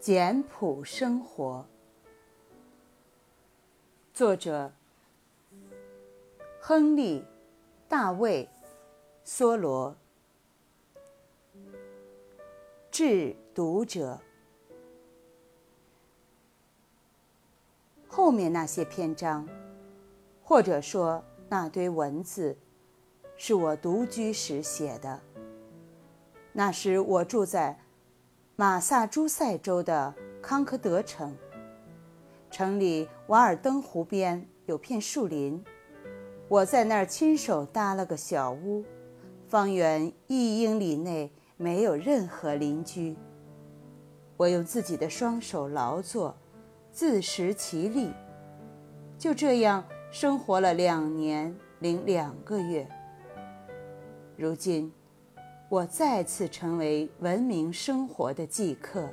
简朴生活，作者：亨利·大卫·梭罗，致读者。后面那些篇章，或者说那堆文字，是我独居时写的。那时我住在。马萨诸塞州的康科德城，城里瓦尔登湖边有片树林，我在那儿亲手搭了个小屋，方圆一英里内没有任何邻居。我用自己的双手劳作，自食其力，就这样生活了两年零两个月。如今。我再次成为文明生活的寄客。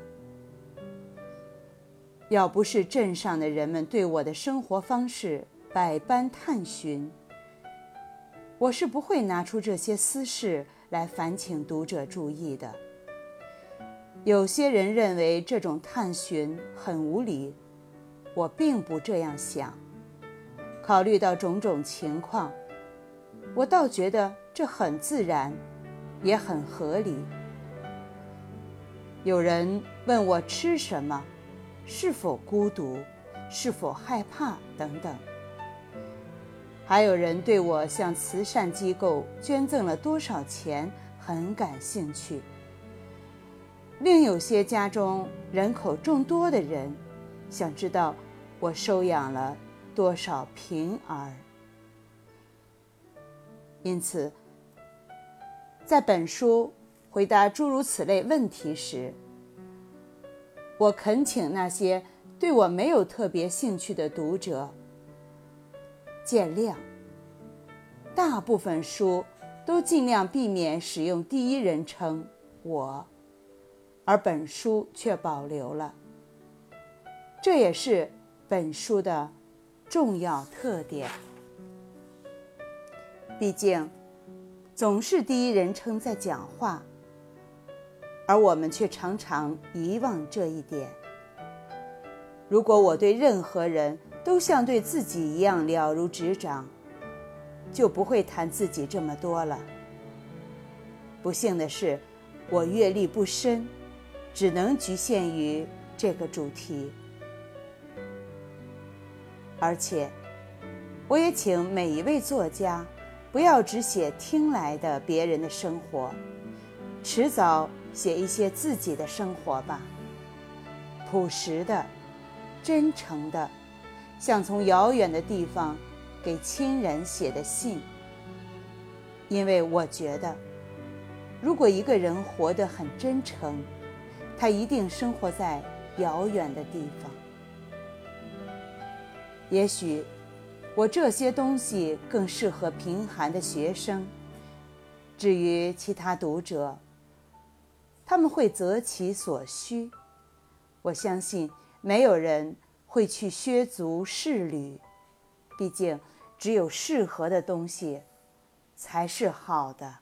要不是镇上的人们对我的生活方式百般探寻，我是不会拿出这些私事来烦请读者注意的。有些人认为这种探寻很无理，我并不这样想。考虑到种种情况，我倒觉得这很自然。也很合理。有人问我吃什么，是否孤独，是否害怕等等。还有人对我向慈善机构捐赠了多少钱很感兴趣。另有些家中人口众多的人，想知道我收养了多少平儿。因此。在本书回答诸如此类问题时，我恳请那些对我没有特别兴趣的读者见谅。大部分书都尽量避免使用第一人称“我”，而本书却保留了。这也是本书的重要特点。毕竟。总是第一人称在讲话，而我们却常常遗忘这一点。如果我对任何人都像对自己一样了如指掌，就不会谈自己这么多了。不幸的是，我阅历不深，只能局限于这个主题。而且，我也请每一位作家。不要只写听来的别人的生活，迟早写一些自己的生活吧。朴实的、真诚的，像从遥远的地方给亲人写的信。因为我觉得，如果一个人活得很真诚，他一定生活在遥远的地方。也许。我这些东西更适合贫寒的学生。至于其他读者他们会择其所需。我相信没有人会去削足适履。毕竟只有适合的东西才是好的。